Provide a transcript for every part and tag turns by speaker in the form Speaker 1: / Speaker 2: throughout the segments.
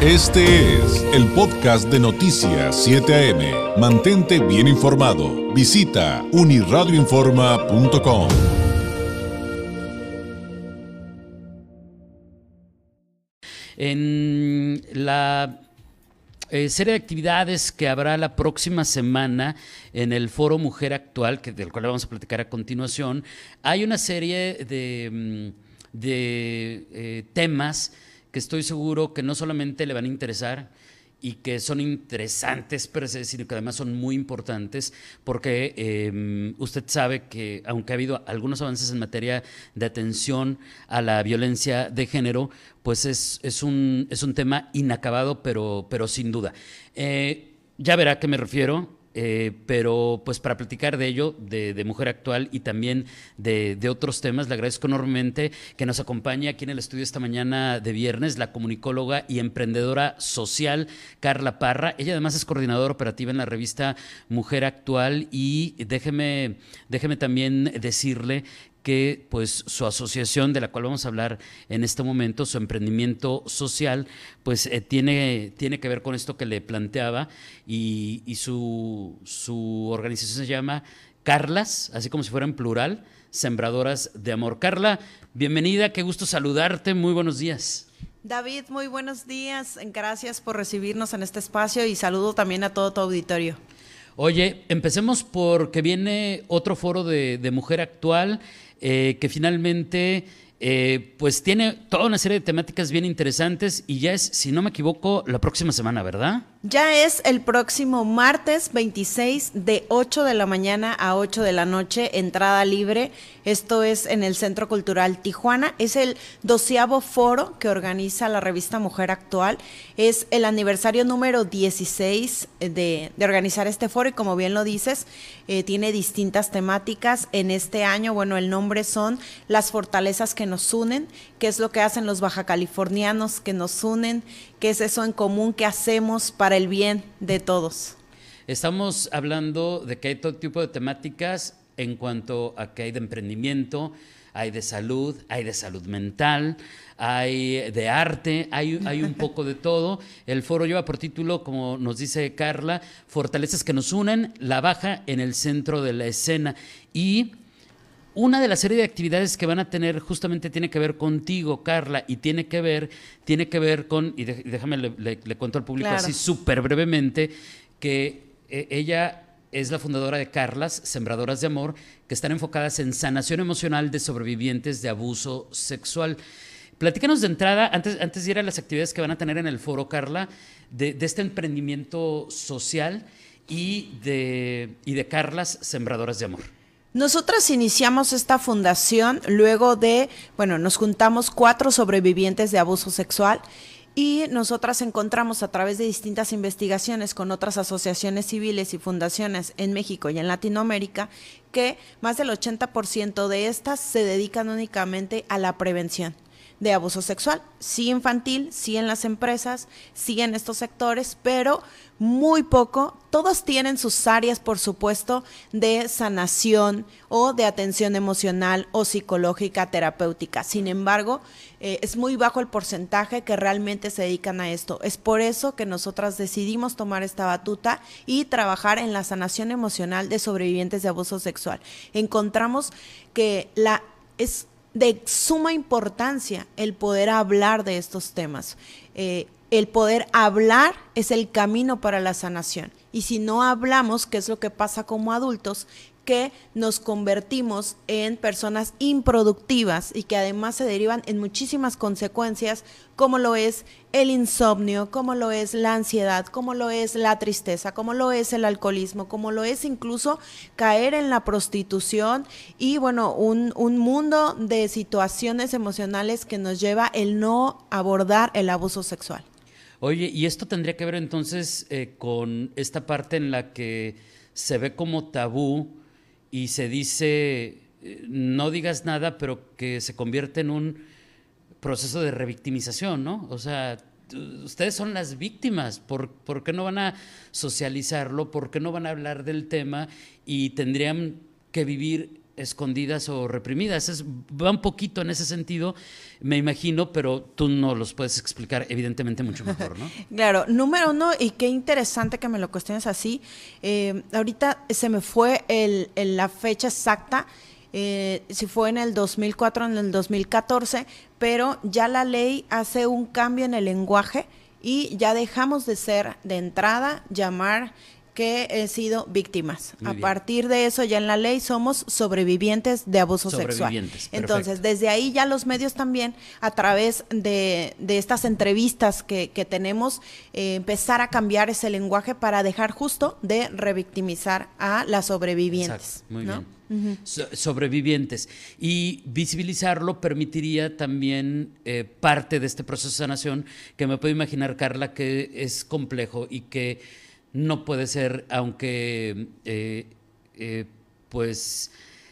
Speaker 1: Este es el podcast de Noticias 7 AM. Mantente bien informado. Visita uniradioinforma.com.
Speaker 2: En la eh, serie de actividades que habrá la próxima semana en el Foro Mujer Actual, que, del cual vamos a platicar a continuación, hay una serie de, mm, eh, temas estoy seguro que no solamente le van a interesar, y que son interesantes sino que además son muy importantes porque em, usted sabe que aunque ha habido algunos avances en materia de atención a la violencia de género, pues es, es, un, es un tema inacabado, pero, pero sin duda. Eh, ya verá a qué me refiero. Eh, pero pues para platicar de ello, de, Mujer Actual y también de, otros temas, le agradezco enormemente que nos acompañe aquí en el estudio esta mañana de viernes la comunicóloga y emprendedora social Carla Parra. Ella además es coordinadora operativa en la revista Mujer Actual y déjeme, déjeme también decirle que pues su asociación de la cual vamos a hablar en este momento, su emprendimiento social, pues eh, tiene, tiene que ver con esto que le planteaba y, su, su organización se llama Carlas, así como si fuera en plural, Sembradoras de Amor. Carla, bienvenida, qué gusto saludarte, muy buenos días.
Speaker 3: David, muy buenos días, gracias por recibirnos en este espacio y saludo también a todo tu auditorio.
Speaker 2: Oye, empecemos porque viene otro foro de, de Mujer Actual eh, que finalmente eh, pues tiene toda una serie de temáticas bien interesantes y ya es, si no me equivoco, la próxima semana, ¿verdad?
Speaker 3: Ya es el próximo martes 26 de 8 de la mañana a 8 de la noche, entrada libre. Esto es en el Centro Cultural Tijuana. Es el doceavo foro que organiza la revista Mujer Actual. Es el aniversario número 16 de, organizar este foro y como bien lo dices, eh, tiene distintas temáticas. En este año, bueno, el nombre son Las fortalezas que nos unen, qué es lo que hacen los baja californianos que nos unen, qué es eso en común que hacemos para el bien de todos.
Speaker 2: Estamos hablando de que hay todo tipo de temáticas en cuanto a que hay de emprendimiento, hay de salud, hay de salud mental, hay de arte, hay, hay, un poco de todo. El foro lleva por título, como nos dice Carla, Fortalezas que nos unen, la baja en el centro de la escena. Y una de las serie de actividades que van a tener justamente tiene que ver contigo, Carla, y tiene que ver, tiene que ver con, y déjame le, cuento al público así súper brevemente, que eh, ella es la fundadora de Carlas, Sembradoras de Amor, que están enfocadas en sanación emocional de sobrevivientes de abuso sexual. Platícanos de entrada, antes, antes de ir a las actividades que van a tener en el foro, Carla, de, de este emprendimiento social y de, y de Carlas, Sembradoras de Amor.
Speaker 3: Nosotras iniciamos esta fundación luego de, bueno, nos juntamos cuatro sobrevivientes de abuso sexual y nosotras encontramos a través de distintas investigaciones con otras asociaciones civiles y fundaciones en México y en Latinoamérica que más del 80% de estas se dedican únicamente a la prevención de abuso sexual, sí infantil, sí en las empresas, sí en estos sectores, pero muy poco. Todos tienen sus áreas, por supuesto, de sanación o de atención emocional o psicológica, terapéutica. Sin embargo, eh, es muy bajo el porcentaje que realmente se dedican a esto. Es por eso que nosotras decidimos tomar esta batuta y trabajar en la sanación emocional de sobrevivientes de abuso sexual. Encontramos que la es de suma importancia el poder hablar de estos temas. Eh, el poder hablar es el camino para la sanación. Y si no hablamos, ¿qué es lo que pasa como adultos? Que nos convertimos en personas improductivas y que además se derivan en muchísimas consecuencias, como lo es el insomnio, como lo es la ansiedad, como lo es la tristeza, como lo es el alcoholismo, como lo es incluso caer en la prostitución y bueno, un, mundo de situaciones emocionales que nos lleva el no abordar el abuso sexual.
Speaker 2: Oye, y esto tendría que ver entonces eh, con esta parte en la que se ve como tabú y se dice, eh, no digas nada, pero que se convierte en un proceso de revictimización, ¿no? O sea, ustedes son las víctimas, ¿Por, ¿por, qué no van a socializarlo? ¿Por qué no van a hablar del tema? Y tendrían que vivir escondidas o reprimidas. Es, va un poquito en ese sentido, me imagino, pero tú no los puedes explicar evidentemente mucho mejor, ¿no?
Speaker 3: claro, número uno, y qué interesante que me lo cuestiones así, eh, ahorita se me fue el, la fecha exacta, eh, si fue en el 2004 o en el 2014, pero ya la ley hace un cambio en el lenguaje y ya dejamos de ser de entrada llamar que he sido víctimas. a partir de eso, ya en la ley somos sobrevivientes de abuso sexual. Entonces, desde ahí ya los medios también, a través de, estas entrevistas que, tenemos, eh, empezar a cambiar ese lenguaje para dejar justo de revictimizar a las sobrevivientes.
Speaker 2: Muy bien. sobrevivientes. Y visibilizarlo permitiría también eh, parte de este proceso de sanación que me puedo imaginar, Carla, que es complejo y que no puede ser, aunque eh, eh, pues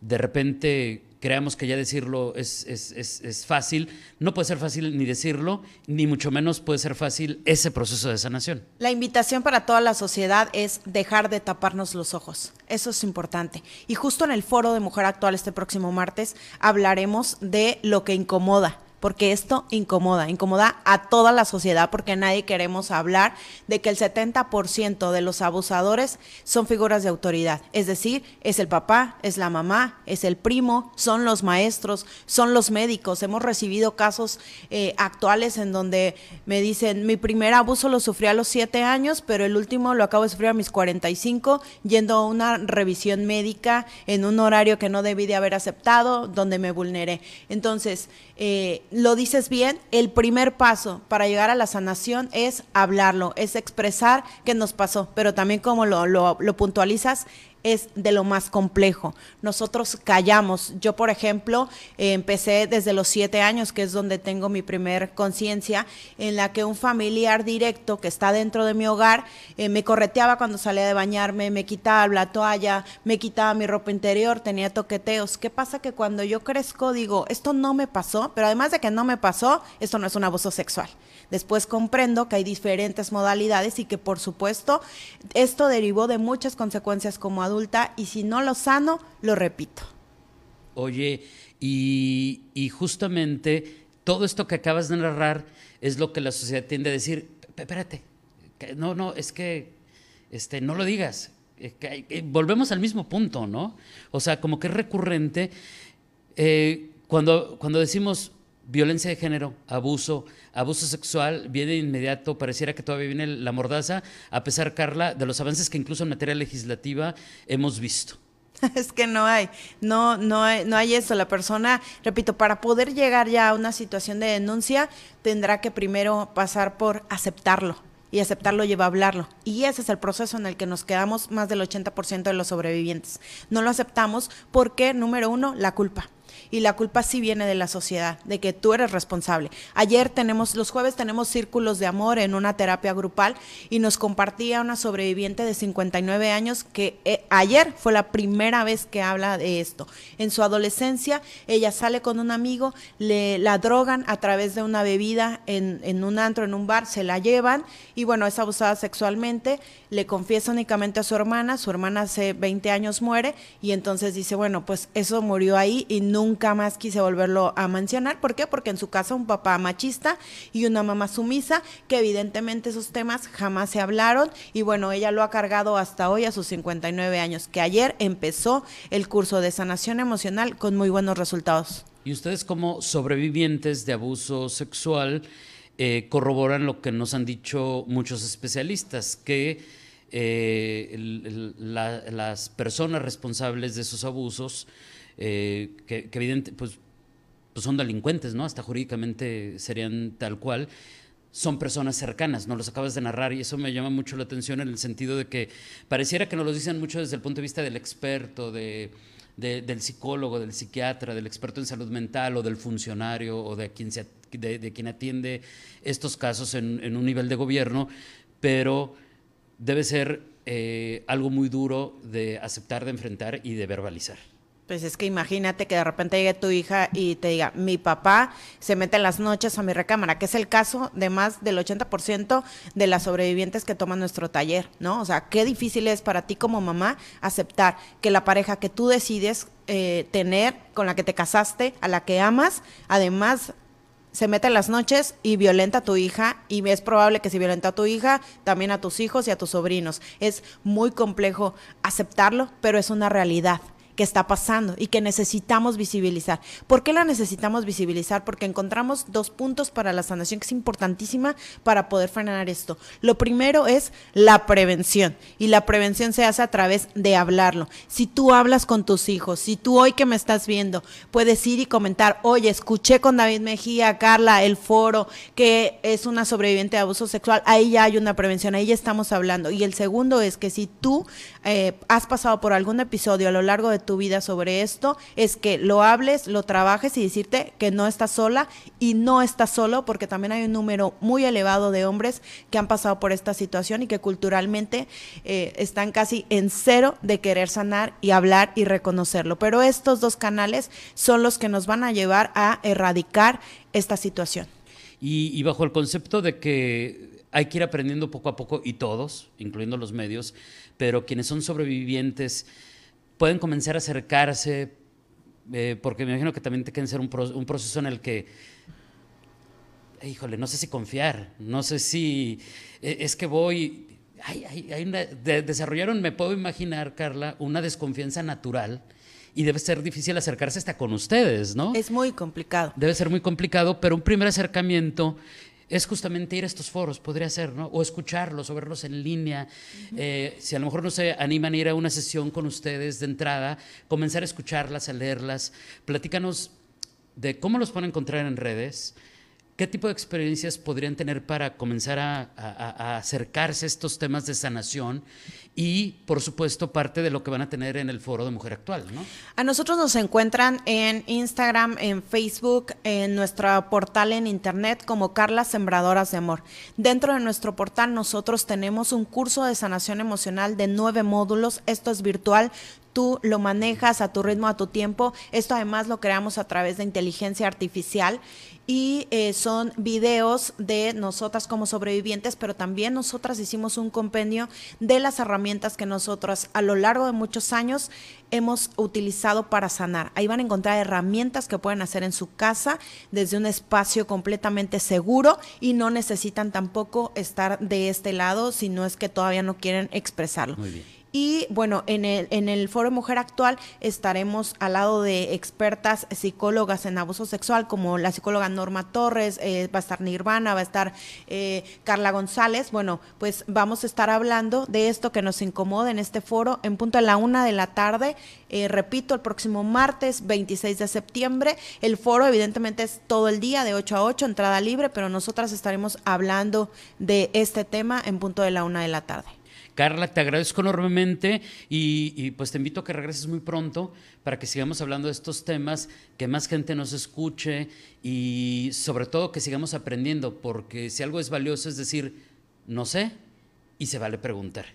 Speaker 2: de repente creamos que ya decirlo es, es, fácil, no puede ser fácil ni decirlo, ni mucho menos puede ser fácil ese proceso de sanación.
Speaker 3: La invitación para toda la sociedad es dejar de taparnos los ojos. Eso es importante. Y justo en el foro de Mujer Actual este próximo martes hablaremos de lo que incomoda porque esto incomoda, incomoda a toda la sociedad porque nadie queremos hablar de que el 70% de los abusadores son figuras de autoridad, es decir, es el papá, es la mamá, es el primo, son los maestros, son los médicos. Hemos recibido casos eh, actuales en donde me dicen, mi primer abuso lo sufrí a los 7 años, pero el último lo acabo de sufrir a mis 45, yendo a una revisión médica en un horario que no debí de haber aceptado, donde me vulneré. Entonces, eh, lo dices bien, el primer paso para llegar a la sanación es hablarlo, es expresar qué nos pasó, pero también como lo, lo puntualizas, es de lo más complejo. Nosotros callamos. Yo, por ejemplo, empecé desde los siete años, que es donde tengo mi primer conciencia, en la que un familiar directo que está dentro de mi hogar eh, me correteaba cuando salía de bañarme, me quitaba la toalla, me quitaba mi ropa interior, tenía toqueteos. ¿Qué pasa? Que cuando yo crezco digo, esto no me pasó, pero además de que no me pasó, esto no es un abuso sexual. Después comprendo que hay diferentes modalidades y que por supuesto esto derivó de muchas consecuencias como adulta y si no lo sano, lo repito.
Speaker 2: Oye, y, justamente todo esto que acabas de narrar es lo que la sociedad tiende a decir, espérate, no, no, es que este, no lo digas. volvemos al mismo punto, ¿no? O sea, como que es recurrente eh, cuando, cuando decimos violencia de género, abuso, abuso sexual, viene de inmediato, pareciera que todavía viene la mordaza, a pesar, Carla, de los avances que incluso en materia legislativa hemos visto.
Speaker 3: Es que no hay, no, no hay, no hay eso. La persona, repito, para poder llegar ya a una situación de denuncia, tendrá que primero pasar por aceptarlo. Y aceptarlo lleva a hablarlo. Y ese es el proceso en el que nos quedamos más del 80% de los sobrevivientes. No lo aceptamos porque, número uno, la culpa y la culpa sí viene de la sociedad, de que tú eres responsable. Ayer tenemos, los jueves tenemos círculos de amor en una terapia grupal y nos compartía una sobreviviente de 59 años que eh, ayer fue la primera vez que habla de esto. En su adolescencia, ella sale con un amigo, le la drogan a través de una bebida en, en un antro, en un bar, se la llevan y bueno, es abusada sexualmente, le confiesa únicamente a su hermana, su hermana hace 20 años muere y entonces dice, bueno, pues eso murió ahí y nunca nunca más quise volverlo a mencionar. ¿Por qué? Porque en su casa un papá machista y una mamá sumisa, que evidentemente esos temas jamás se hablaron y bueno, ella lo ha cargado hasta hoy a sus 59 años, que ayer empezó el curso de sanación emocional con muy buenos resultados.
Speaker 2: Y ustedes como sobrevivientes de abuso sexual eh, corroboran lo que nos han dicho muchos especialistas, que eh, las personas responsables de esos abusos eh, que, evidente, pues, pues, son delincuentes, ¿no? Hasta jurídicamente serían tal cual. Son personas cercanas, no los acabas de narrar y eso me llama mucho la atención en el sentido de que pareciera que nos lo dicen mucho desde el punto de vista del experto, de, del psicólogo, del psiquiatra, del experto en salud mental o del funcionario o de quien, se, de, quien atiende estos casos en, un nivel de gobierno, pero debe ser eh, algo muy duro de aceptar, de enfrentar y de verbalizar.
Speaker 3: Pues es que imagínate que de repente llegue tu hija y te diga, mi papá se mete en las noches a mi recámara, que es el caso de más del 80% de las sobrevivientes que toman nuestro taller, ¿no? O sea, qué difícil es para ti como mamá aceptar que la pareja que tú decides eh, tener, con la que te casaste, a la que amas, además se mete en las noches y violenta a tu hija y es probable que si violenta a tu hija, también a tus hijos y a tus sobrinos. Es muy complejo aceptarlo, pero es una realidad que está pasando y que necesitamos visibilizar. ¿Por qué la necesitamos visibilizar? Porque encontramos dos puntos para la sanación que es importantísima para poder frenar esto. Lo primero es la prevención y la prevención se hace a través de hablarlo. Si tú hablas con tus hijos, si tú hoy que me estás viendo puedes ir y comentar, oye, escuché con David Mejía, Carla, el foro, que es una sobreviviente de abuso sexual, ahí ya hay una prevención, ahí ya estamos hablando. Y el segundo es que si tú eh, has pasado por algún episodio a lo largo de tu vida sobre esto, es que lo hables, lo trabajes y decirte que no estás sola y no estás solo, porque también hay un número muy elevado de hombres que han pasado por esta situación y que culturalmente eh, están casi en cero de querer sanar y hablar y reconocerlo. Pero estos dos canales son los que nos van a llevar a erradicar esta situación.
Speaker 2: y bajo el concepto de que hay que ir aprendiendo poco a poco, y todos, incluyendo los medios, pero quienes son sobrevivientes pueden comenzar a acercarse, eh, porque me imagino que también tiene que ser un, proceso en el que, híjole, no sé si confiar, no sé si eh, es que voy... Hay, desarrollaron, me puedo imaginar, Carla, una desconfianza natural y debe ser difícil acercarse hasta con ustedes, ¿no?
Speaker 3: Es muy complicado.
Speaker 2: Debe ser muy complicado, pero un primer acercamiento es justamente ir a estos foros, podría ser, ¿no? O escucharlos o verlos en línea. Eh, si a lo mejor no se animan a ir a una sesión con ustedes de entrada, comenzar a escucharlas, a leerlas. Platícanos de cómo los pueden encontrar en redes, ¿Qué tipo de experiencias podrían tener para comenzar a, acercarse a estos temas de sanación? Y, por supuesto, parte de lo que van a tener en el foro de Mujer Actual, ¿no?
Speaker 3: A nosotros nos encuentran en Instagram, en Facebook, en nuestro portal en Internet como Carla Sembradoras de Amor. Dentro de nuestro portal nosotros tenemos un curso de sanación emocional de nueve módulos. Esto es virtual tú lo manejas a tu ritmo, a tu tiempo. Esto además lo creamos a través de inteligencia artificial y eh, son videos de nosotras como sobrevivientes, pero también nosotras hicimos un compendio de las herramientas que nosotras a lo largo de muchos años hemos utilizado para sanar. Ahí van a encontrar herramientas que pueden hacer en su casa desde un espacio completamente seguro y no necesitan tampoco estar de este lado si no es que todavía no quieren expresarlo.
Speaker 2: Muy bien.
Speaker 3: Y bueno, en el, en el Foro Mujer Actual estaremos al lado de expertas psicólogas en abuso sexual, como la psicóloga Norma Torres, eh, va a estar Nirvana, va a estar eh, Carla González. Bueno, pues vamos a estar hablando de esto que nos incomoda en este foro en punto a la una de la tarde. Eh, repito, el próximo martes 26 de septiembre. El foro evidentemente es todo el día, de 8 a 8, entrada libre, pero nosotras estaremos hablando de este tema en punto de la una de la tarde.
Speaker 2: Carla, te agradezco enormemente y, pues te invito a que regreses muy pronto para que sigamos hablando de estos temas, que más gente nos escuche y sobre todo que sigamos aprendiendo, porque si algo es valioso es decir, no sé y se vale preguntar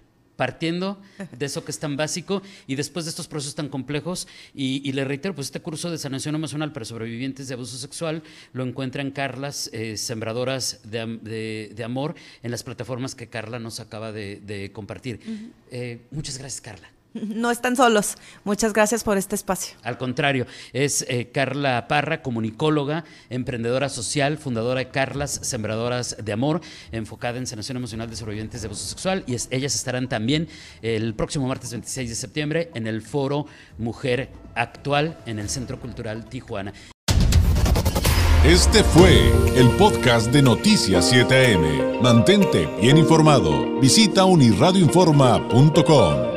Speaker 2: partiendo de eso que es tan básico y después de estos procesos tan complejos. Y, le reitero, pues este curso de sanación emocional para sobrevivientes de abuso sexual lo encuentran Carlas, eh, Sembradoras de, Amor, en las plataformas que Carla nos acaba de, compartir. Eh, muchas gracias, Carla.
Speaker 3: No están solos. Muchas gracias por este espacio.
Speaker 2: Al contrario, es eh, Carla Parra, comunicóloga, emprendedora social, fundadora de Carlas Sembradoras de Amor, enfocada en sanación emocional de sobrevivientes de abuso sexual. Y ellas estarán también el próximo martes 26 de septiembre en el foro Mujer Actual en el Centro Cultural Tijuana.
Speaker 1: Este fue el podcast de Noticias 7am. Mantente bien informado. Visita unirradioinforma.com.